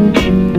Hi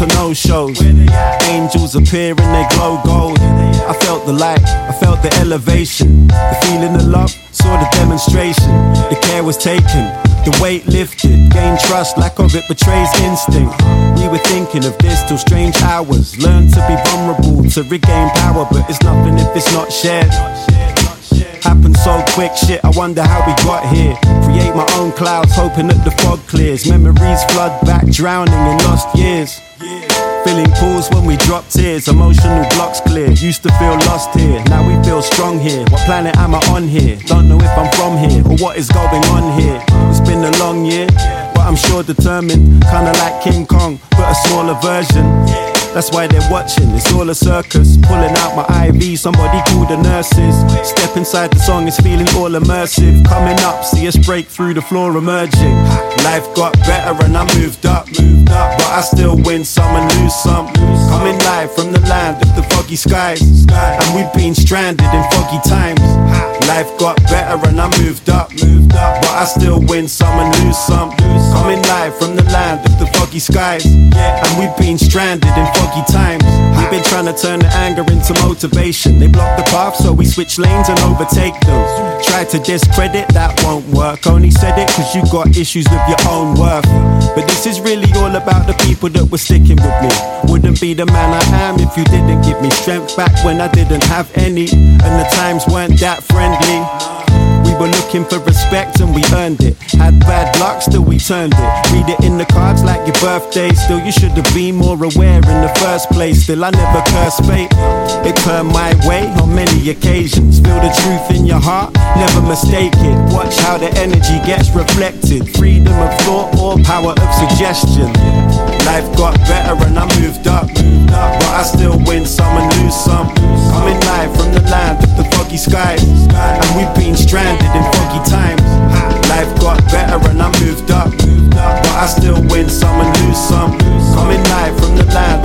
to no shows. Angels appear and they glow gold. I felt the light, I felt the elevation. The feeling of love, saw the demonstration. The care was taken, the weight lifted. Gain trust, lack of it betrays instinct. We were thinking of this till strange hours. Learn to be vulnerable to regain power, but it's nothing if it's not shared. So quick, shit, I wonder how we got here. Create my own clouds, hoping that the fog clears. Memories flood back, drowning in lost years. Filling pools when we drop tears, emotional blocks clear. Used to feel lost here, now we feel strong here. What planet am I on here? Don't know if I'm from here or what is going on here. It's been a long year, but I'm sure determined. Kinda like King Kong, but a smaller version. That's why they're watching, it's all a circus. Pulling out my IV, somebody call the nurses. Step inside the song, it's feeling all immersive. Coming up, see us break through the floor emerging. Life got better and I moved up. But I still win some and lose some. Coming live from the land of the foggy skies. And we've been stranded in foggy times. Life got better and I moved up, moved up. But I still win some and lose some. Coming live from the land of the foggy skies. And we've been stranded in foggy times. We've been trying to turn the anger into motivation. They block the path, so we switch lanes and overtake them. Try to discredit, that won't work. Only said it cause you got issues with your own worth. But this is really all about the people that were sticking with me. Wouldn't be the man I am if you didn't give me strength back when I didn't have any. And the times weren't that friendly. We were looking for respect and we earned it. Had bad luck, still we turned it. Read it in the cards like your birthday. Still, you should have been more aware in the first place. Still, I never curse fate. It turned my way on many occasions. Feel the truth in your heart, never mistake it. Watch how the energy gets reflected. Freedom of thought or power of suggestion. Life got better and I moved up. But I still win some and lose some. Coming live from the land of the foggy skies. And we've been stranded in foggy times. Life got better and I moved up. But I still win some and lose some. Coming live from the land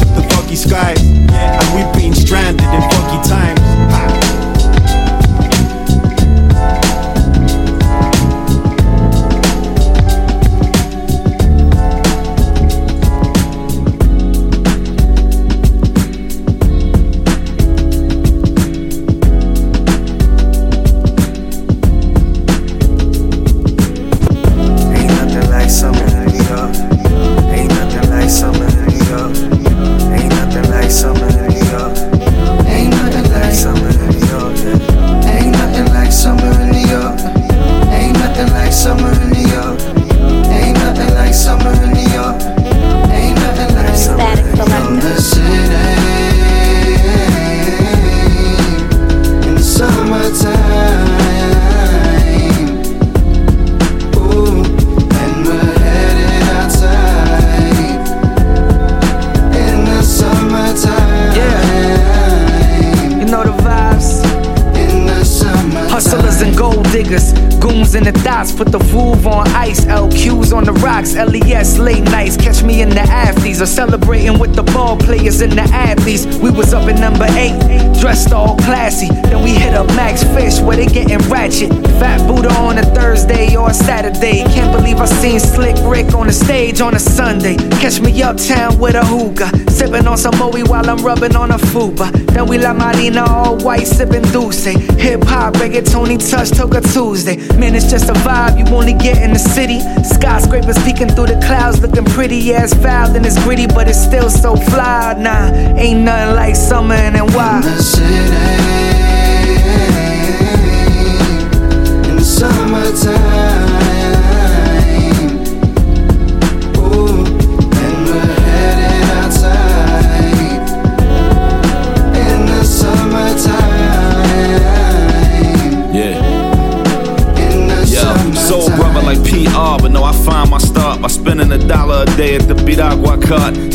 in the dots, put the Veuve on ice, LQs on the rocks, LES late nights, catch me in the afties, or celebrating with the ball players and the athletes. We was up in number eight, dressed all classy. Then we hit up Max Fish where they getting ratchet. Fat Buddha on a Thursday or a Saturday. Can't believe I seen Slick Rick on the stage on a Sunday. Catch me uptown with a hookah, sipping on some Moe while I'm rubbing on a fuba. Then we La Marina all white, sipping Dulce. Hip hop, reggaeton, touch, Toka Tuesday. Man, it's just a vibe you only get in the city. Skyscrapers peeking through the clouds, looking pretty. Yeah, foul and it's gritty, but it's still so fly. Nah, ain't nothing like summer in NY. the city in the summertime.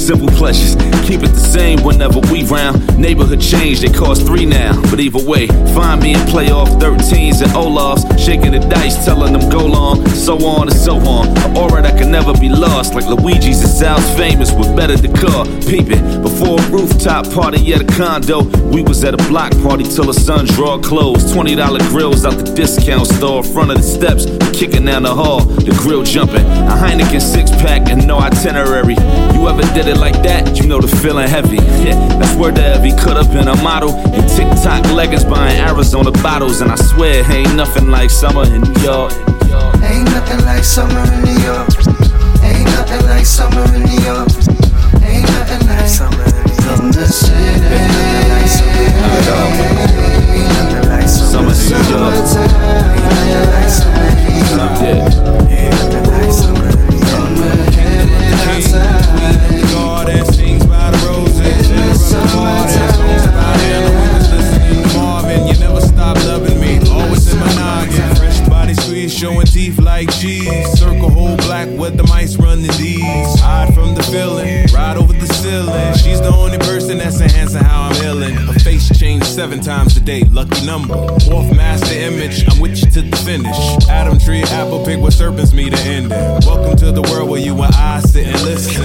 Simple pleasures, keep it the same whenever we round. Neighborhood change, they cost three now. But either way, find me in playoff 13s and Olafs, shaking the dice, telling them go long, so on and so on. Aura that can never be lost, like Luigi's and Sal's famous with better decor. Peep it, before a rooftop party at a condo, we was at a block party till the sun draw close. $20 grills out the discount store, front of the steps, kicking down the hall, the grill jumping. A Heineken six pack and no itinerary. You ever did it like that? You know the feeling heavy. Yeah, that's where the heavy could have been a model. In TikTok leggings buying Arizona bottles, and I swear ain't nothing like summer in New York. Ain't nothing like summer in New York. Ain't nothing like summer in New York. Ain't nothing like summer in the city. Ain't nothing like summer in New York. Ain't nothing like summer in New York. Ain't nothing like summer in New York. Yeah. Seven times a day, lucky number. Fourth master image, I'm with you to the finish. Adam tree, apple pick with serpents meet the ending. Welcome to the world where you and I sit and listen.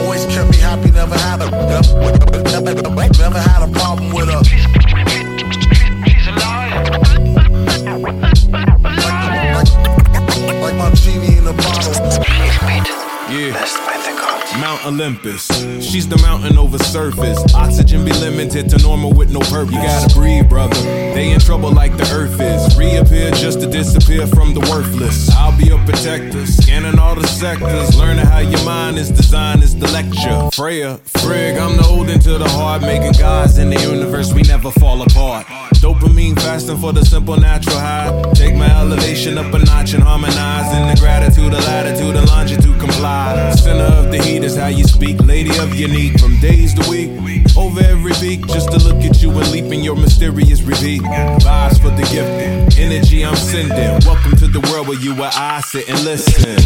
Always kept me happy, never had a never, never, never had a She's the mountain over surface. Oxygen be limited to normal with no purpose. You gotta breathe, brother. They in trouble like the earth is. Reappear just to disappear from the worthless. I'll be your protector, scanning all the sectors. Learning how your mind is designed is the lecture. Freya, Frig, I'm the old into the heart. Making gods in the universe, we never fall apart. Dopamine fasting for the simple natural high. Take my elevation up a notch and harmonize. In the gratitude, the latitude, the longitude comply. Center of the heat is how you speak. Lady of unique, from days to week. Over every beat, just to look at you and leap in your mysterious repeat. Vibes for the gifted, energy I'm sending. Welcome to the world where you and I sit and listen.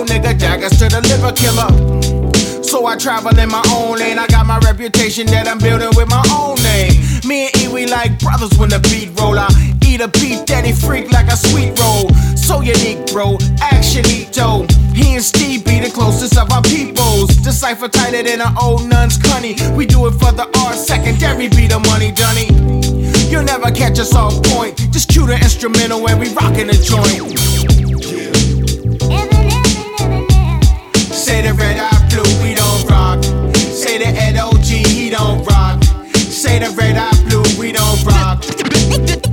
Ill nigga daggers to the liver killer. So I travel in my own lane. I got my reputation that I'm building with my own name. Me and E, we like brothers when the beat roll. I eat a beat daddy freak like a sweet roll. So unique, bro. Action Ito. He and Steve be the closest of our peoples. Decipher tighter than an old nun's cunny. We do it for the art, secondary be the money, Dunny. You'll never catch us off point. Just cue the instrumental and we rockin' the joint. Say the red eye blue, we don't rock. Say the Ed he don't rock. Say the red eye blue, we don't rock.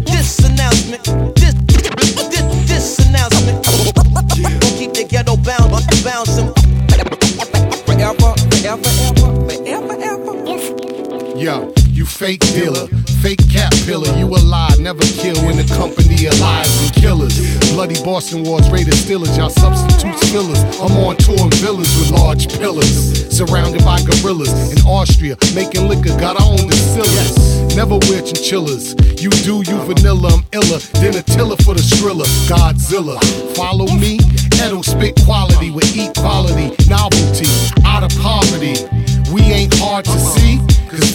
This announcement, this, this, this announcement, will keep the ghetto bound, bouncing forever, forever, forever, forever, ever. Yo, you fake dealer, fake cap pillar. You a lie, never kill in the company of liars and killers. Bloody Boston Wars, Raiders, Steelers, y'all substitute fillers. I'm on tour in villas with large pillars, surrounded by gorillas. In Austria, making liquor, got our own distillers. Never wear chinchillas. You do, you vanilla, I'm iller. Then a tiller for the skrilla. Godzilla. Follow me Edo spit quality with equality, novelty, out of poverty. We ain't hard to see,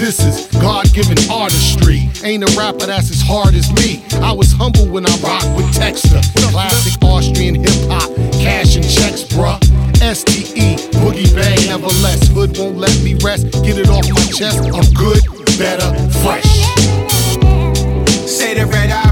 this is God given artistry. Ain't a rapper that's as hard as me. I was humble when I rocked with Texter, classic Austrian hip hop, cash and checks, bruh. STE, boogie bang, never less. Hood won't let me rest. Get it off my chest. I'm good, better, fresh. Say the red eye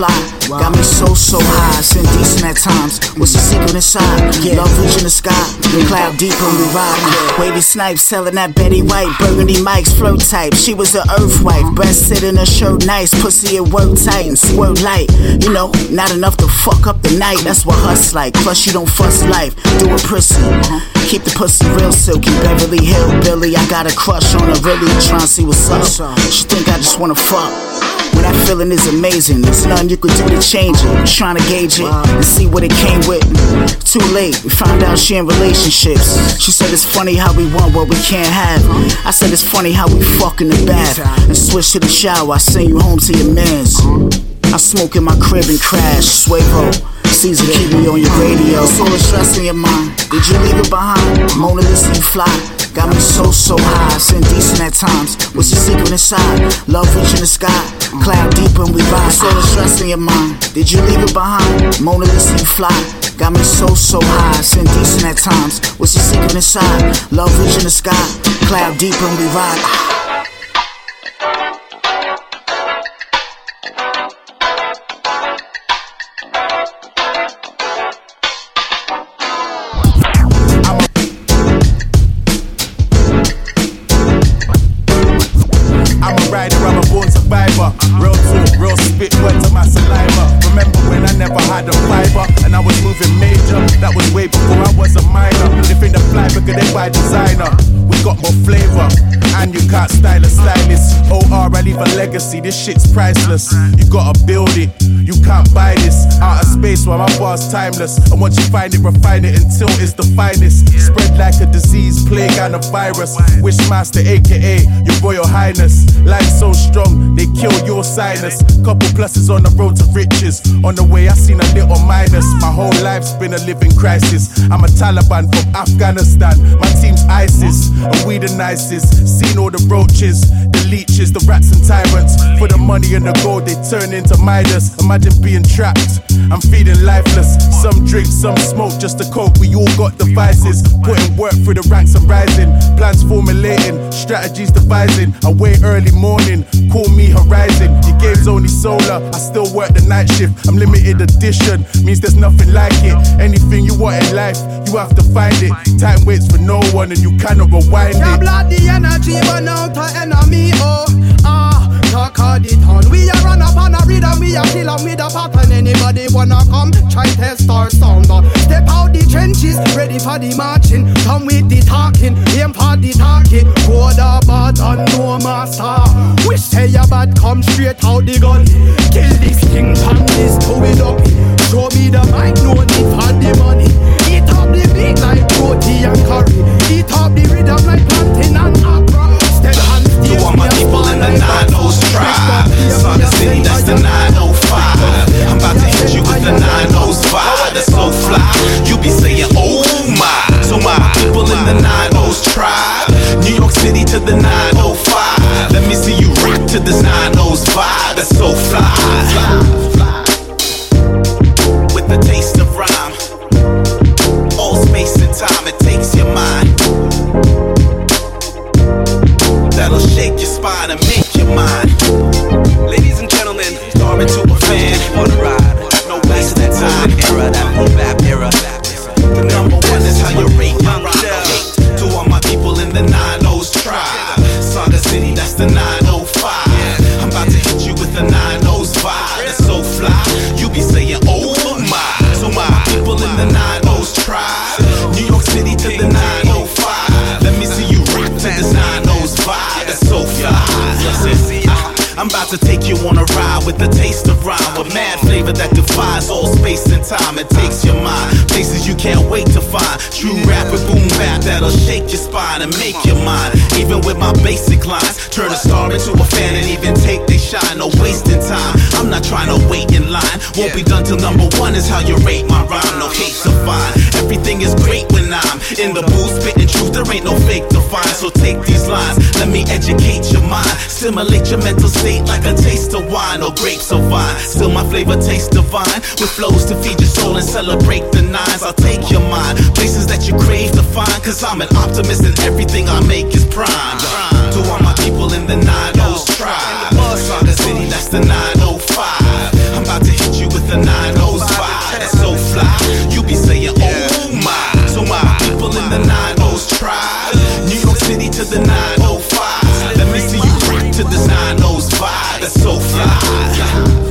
fly. Got me so, so high. Sin decent at times. What's the secret inside? Love reaching the sky. The cloud deep when we ride. Wavy snipes selling that Betty White. Burgundy Mike's flow type. She was the earth wife. Breast sit in her shirt nice. Pussy it work tight and squirt light. You know, not enough to fuck up the night. That's what huss like. Plus, you don't fuss life. Do it prissy. Keep the pussy real silky. Beverly Hill Billy. I got a crush on her really. Trying to see what's up. She think I just wanna fuck. That feeling is amazing, there's nothing you could do to change it. I'm Trying to gauge it and see what it came with. Too late, we found out she in relationships. She said it's funny how we want what we can't have. I said it's funny how we fuck in the bath and switch to the shower. I send you home to your mans. I smoke in my crib and crash. Swago. Caesar keep me on your radio. So the stress in your mind. Did you leave it behind? Mona Lisa, you fly. Got me so, so high. Sin decent at times. What's the secret inside? Love reaching the sky. Cloud deep when we ride. So the stress in your mind. Did you leave it behind? Mona Lisa, you fly. Got me so, so high. Sin decent at times. What's the secret inside? Love reaching the sky. Cloud deep when we ride. They buy designer. We got more flavor, and you can't style a stylist. OR, I leave a legacy. This shit's priceless. You gotta build it. You can't buy this. Out of space, while my bar's timeless. And once you find it, refine it until it's the finest. Spread like a disease, plague, and a virus. Wishmaster, aka your Royal Highness. Life so strong, they kill your sinus. Couple pluses on the road to riches. On the way, I seen a little minus. My whole life's been a living crisis. I'm a Taliban from Afghanistan. My team's ISIS, and we the nicest. Seen all the roaches, the leeches, the rats and tyrants. For the money and the gold, they turn into Midas. Imagine being trapped. I'm feeling lifeless. Some drink, some smoke, just to cope. We all got devices. Putting work through the ranks and rising. Plans formulating, strategies devising. I wait early morning, call me Horizon. Your game's only solar, I still work the night shift. I'm limited edition, means there's nothing like it. Anything you want in life, you have to find it. Time waits for no one, and you cannot rewind it. the energy, burn out the enemy, oh. Ah, talk all the town We a run up on a rhythm, we a kill with a pattern. Anybody wanna come, try test our sound uh, Step out the trenches, ready for the marching. Come with the talking, aim for the talking Go the bad and no master? Wish say you bad, come straight out the gun. Kill this thing, pan this to it up Show me the mic, no need for the money. Eat up the beat like roti and curry. Eat up the rhythm like plantain and and To all my people in the 9 tribe. Sauga City, that's the 905. I'm about to hit you with the 905. That's so fly. You be saying, oh my. So my people in the 90s tribe. New York City to the 905. Let me see you rock to this 905. That's so fly. Into a fan and even take they shine. No wasting time. I'm not trying to wait in line. Won't be done till number one is how you rate my rhyme. No hate to find. Everything is great when I'm in the booth spitting truth. There ain't no fake to find. So take these lines, let me educate your mind, stimulate your mental state like a taste of wine or grapes of wine. Still my flavor tastes divine with flows to feed your soul and celebrate the nines. I'll take your mind places that you crave to find. Cause I'm an optimist and everything I make is prime. To all my people in the 90s tribe, Sauga City, that's the 905. I'm about to hit you with the 905. That's so fly. You be saying, oh my. So my people in the 90s tribe, New York City to the 905. Let me see you rock to the 905. That's so fly.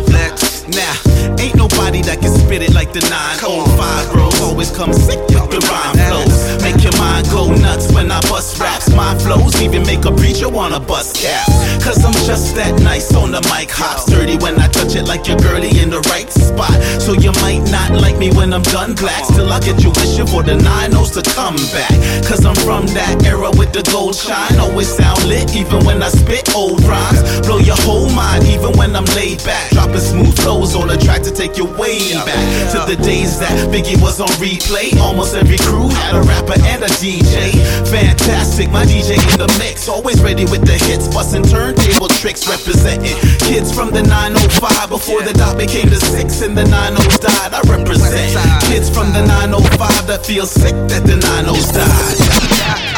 Now, ain't nobody that can spit it like the 905 bros. Always come sick with the rhyme flows. Make your mind go nuts when I bust raps. My flows even make a preacher wanna bust caps. Cause I'm just that nice on the mic. Hop sturdy when I touch it like your girlie in the right spot. So you might not like me when I'm done black. Still, I get you wishing for the nine O's to come back. Cause I'm from that era with the gold shine. Always sound lit even when I spit old rhymes. Blow your whole mind even when I'm laid back. Dropping smooth flows on the track to take you way back to the days that Biggie was on replay. Almost every crew had a rapper and a DJ. Fantastic, my DJ in the mix. Always ready with the hits, busting turntable tricks, representing kids from the 905 before the dot became the six and the 90s died. I represent kids from the 905 that feel sick that the 90s died.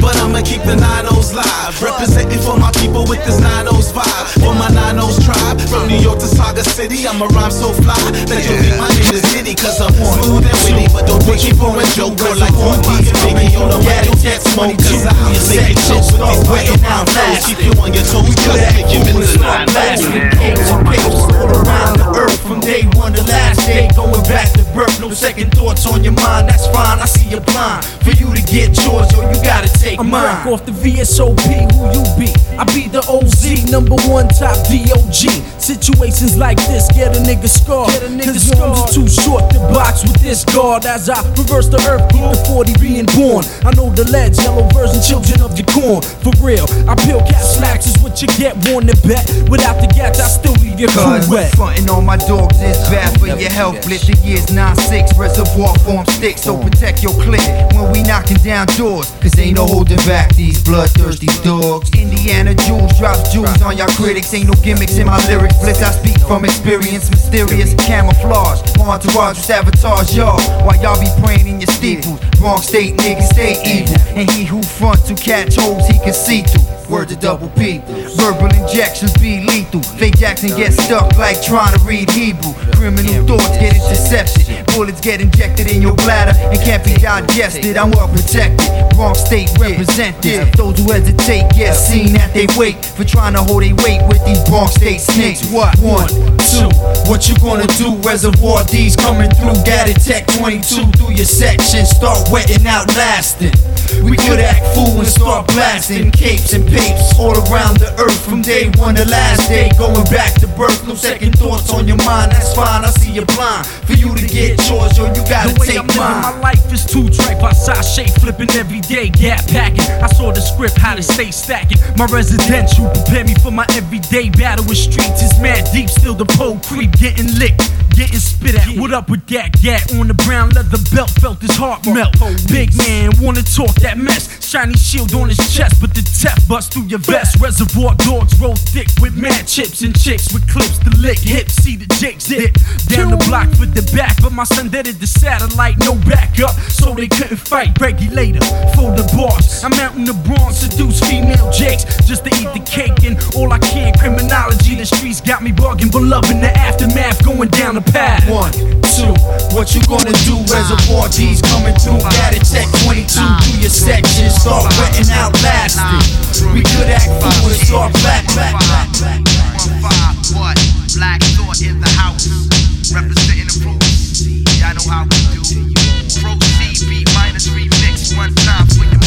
But I'ma keep the 90s live. Representing for my people with this 90s vibe. For my 90s tribe. From New York to Sauga City, I'ma rhyme so fly that you'll think my name is Diddy. Cause I'm smooth and witty. But don't take me for a joke. Or like Wookie and Biggie on the radio. Can't smoke. Cause I'll make it choke with these wetting out flows. Keep you on your toes. Just make you in the 90s. Cakes and papers all around the earth from day one to last day. Going back to birth, no second thoughts on your mind. That's fine, I see you blind. For you to get yours, yo, you gotta take I'm mine. Mark off the VSOP, who you be? I be the OZ, number one top DOG. Situations like this get a nigga scarred. Cause your arms are too short to box with this guard. As I reverse the earth, keep the 40 being born. I know the ledge, yellow version, children of the corn. For real, I peel cat slacks is what you get, worn to bet. Without the gats, I still leave your crew Cause wet. frontin' on my dogs is bad for your health. Blitz the years 9-6, reservoir form sticks, so protect your click when we knocking down doors. Cause ain't no holding back these bloodthirsty dogs. Indiana Jules drops jewels on y'all critics. Ain't no gimmicks in my lyrics. Blitz, I speak from experience, mysterious camouflage. Entourage with sabotage y'all while y'all be praying in your steeples. Wrong state niggas stay evil, and he who fronts to catch holes he can see through. Word to double P. Verbal injections be lethal. Fake Jackson get stuck like trying to read Hebrew. Criminal thoughts get intercepted. Bullets get injected in your bladder and can't be digested. I'm well protected. Wrong state represented. Those who hesitate get seen at they wait for trying to hold their weight with these Bronx State snakes. What? One, two. What you gonna do? Reservoir D's coming through. Gatted Tech 22 through your section. Start wetting out lasting. We could act fool and start blasting capes and papes all around the earth from day one to last day. Going back to birth, no second thoughts on your mind. That's fine, I see you blind. For you to get yours, yo, you gotta The way take I'm mine. my life is too tripe. I sashay flipping every day, gap packing. I saw the script, how to stay stacking. My residential prepare me for my everyday battle with streets. Is mad deep, still the pole creep, getting licked, getting spit at. What up with that gat on the brown leather belt? Felt his heart melt. Big man, wanna talk that mess. Shiny shield on his chest, but the tap bust through your vest. Reservoir dogs roll thick with mad chips and chicks with clips to lick hips. See the jakes dip down the block for the back, but my son dead at the satellite, no backup, so they couldn't fight. Regulator for the boss. I'm out in the Bronx, seduce female jakes just to eat the cake and all I can. Criminology, the streets got me bugging, loving the aftermath going down the path. One, two, what you gonna do? Reservoir D's coming through. Gatted Tech 22 through your section. Start wetting out lasting. We could act fool and start black, black, black, black. What? Black thought in the house. Representing the roots. Y'all know how we do. Proceed, Beatminerz remix. One time for your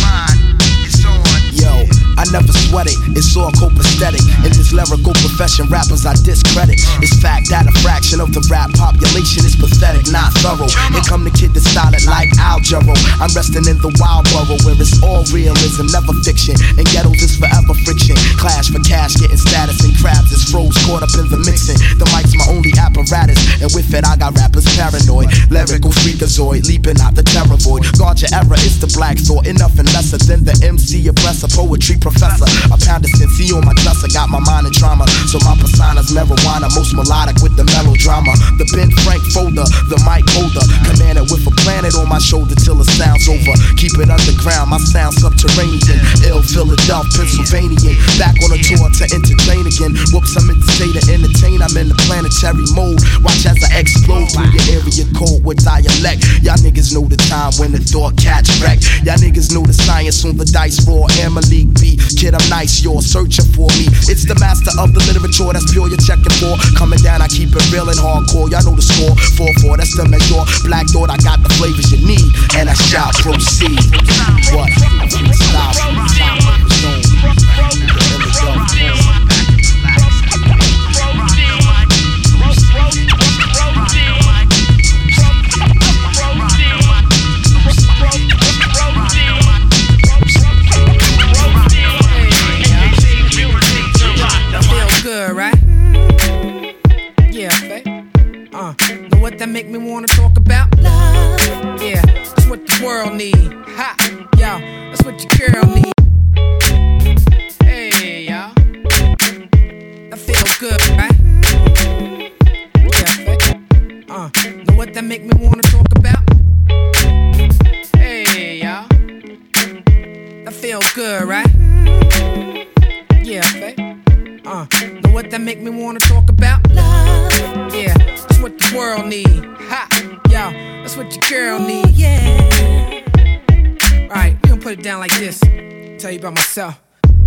I never sweat it, it's all copacetic. In this lyrical profession, rappers I discredit. It's fact that a fraction of the rap population is pathetic, not thorough. Here come the kid that's solid like Al Jarreau. I'm resting in the wild borough where it's all realism, never fiction. And ghettos is forever friction. Clash for cash, getting status, and crabs is froze, caught up in the mixing. The mic's my only apparatus, and with it I got rappers paranoid. Lyrical freakazoid, leaping out the terror void. Guard your error, it's the black thought, enough and lesser than the MC oppressor, poetry. I pound a C on my dresser, got my mind in trauma. So my persona's marijuana, most melodic with the melodrama. The Ben Frank folder, the mic holder, commanded with a planet on my shoulder till the sound's over. Keep it underground, my sound subterranean. Ill Philadelphia, Pennsylvania. Back on a tour to entertain again. Whoops, I'm in the state of entertain. I'm in the planetary mode. Watch as I explode through your area code with dialect. Y'all niggas know the time when the door catch wreck. Y'all niggas know the science on the dice roll. League B. Kid, I'm nice, you're searching for me. It's the master of the literature, that's pure you're checking for. Coming down, I keep it real and hardcore. Y'all know the score. 4-4, that's the measure. Black thought, I got the flavors you need. And I shall proceed. What? Stop. Make me wanna talk about? Love. Yeah, that's what the world need. Ha, yo, that's what your girl need. Hey, y'all. That feel good, right? Yeah. Uh, know what that make me wanna talk about? Hey, y'all. That feel good, right? Yeah. Uh, know what that make me wanna talk about? What your girl need. Yeah. Alright, we gonna put it down like this. Tell you about myself.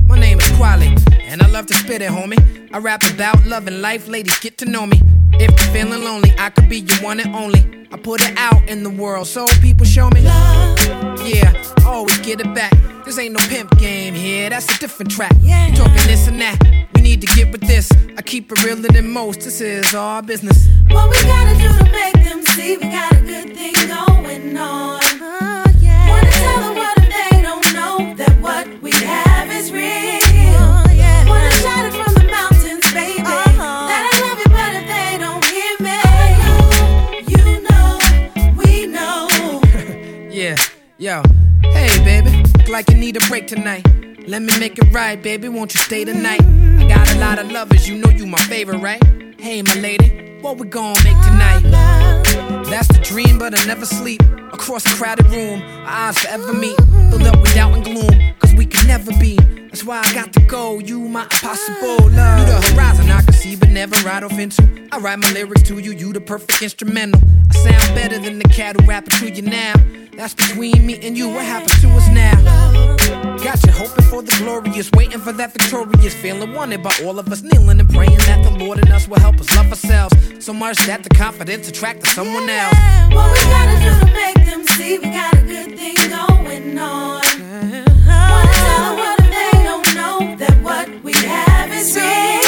My name is Quali, and I love to spit it, homie. I rap about love and life, ladies, get to know me. If you're feeling lonely, I could be your one and only. I put it out in the world so people show me love. Yeah, always get it back. This ain't no pimp game here, that's a different track. Yeah. Talking this and that, need to get with this. I keep it realer than most, this is our business. What we gotta do to make them see we got a good thing going on? Oh, Wanna tell the world if they don't know that what we have is real. Oh, Wanna shout it from the mountains, baby. Uh-huh. That I love you, but if they don't hear me, you know, we know. Yeah, yo. Hey, baby, look like you need a break tonight. Let me make it right, baby. Won't you stay tonight? Got a lot of lovers, you know you my favorite, right? Hey, my lady, what we gon' make tonight? That's the dream, but I never sleep. Across a crowded room, our eyes forever meet. Filled up with doubt and gloom, cause we can never be. That's why I got to go. You my impossible love. You the horizon I can see, but never ride off into. I write my lyrics to you, you the perfect instrumental. I sound better than the cat who rapping to you now. That's between me and you. What happens to us now? Got you hoping for the glorious, waiting for that victorious, feeling wanted by all of us, kneeling and praying that the Lord and us will help us love ourselves so much that the confidence attract to someone else. What we gotta do to make them see we got a good thing going on? Uh-huh. Wanna tell the world if they don't know that what we have is real.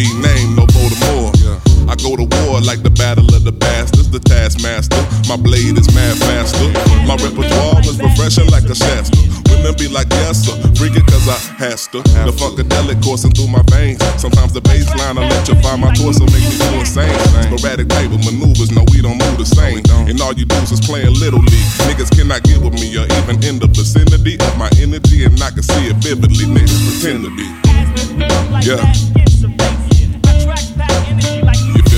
Be named, no Baltimore. I go to war like the battle of the bastards, the taskmaster. My blade is mad faster. My repertoire is refreshing like a Shasta. Women be like, yes, sir, freak it cause I has to. The funkadelic coursing through my veins. Sometimes the bass line electrify my torso, make me do insane. Sporadic type of maneuvers, no, we don't move the same. And all you do is playing little league. Niggas cannot get with me or even in the vicinity of my energy, and I can see it vividly. Niggas pretend to be. Yeah.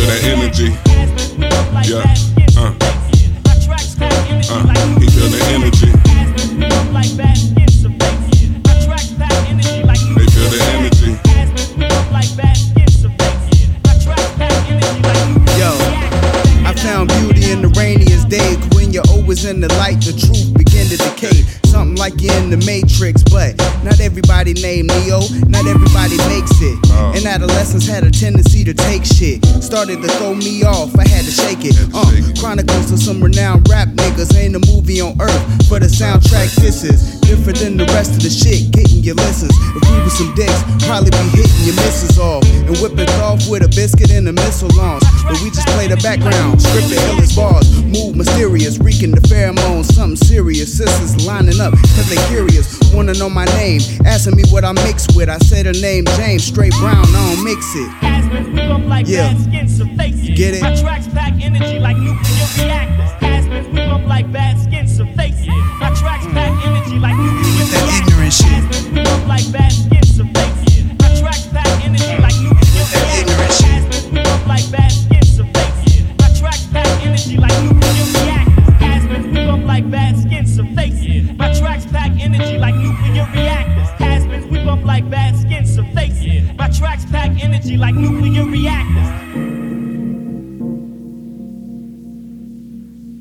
Feel that energy? Yeah. Uh. Uh. You feel the energy? They feel the energy. Yo, I found beauty in the rainiest day. When you're always in the light, the truth begin to decay. Something like you're in the Matrix, but not everybody named Neo. Not everybody makes it. And adolescents had a tendency to take shit. Started to throw me off, I had to shake it. Uh, Chronicles of some renowned rap niggas. Ain't a movie on earth, but a soundtrack this is different than the rest of the shit. Getting your listens. If we were some dicks, probably be hitting your misses off and whipping off with a biscuit and a missile launch. But we just play the background, script the illest bars, move mysterious, reeking the pheromones, something serious. Sisters lining up cause they curious, wanna know my name, asking me what I mix with. I say the name James, straight brown, I don't mix it. Yeah, get it? My tracks pack energy like nuclear reactors. Aspens, we bump like bad skin, so face it. My tracks pack energy like nuclear that ignorant shit. Aspens, we bump like bad skin, so face it. My tracks pack energy mm. like nuclear reactors. Aspens, we bump like bad skin, so face it. My tracks pack energy like nuclear reactors. Aspens, we bump like bad skin, so face it. My tracks energy like nuclear reactors. Aspens, we bump like bad skin, so face it. My tracks pack energy like nuclear reactors.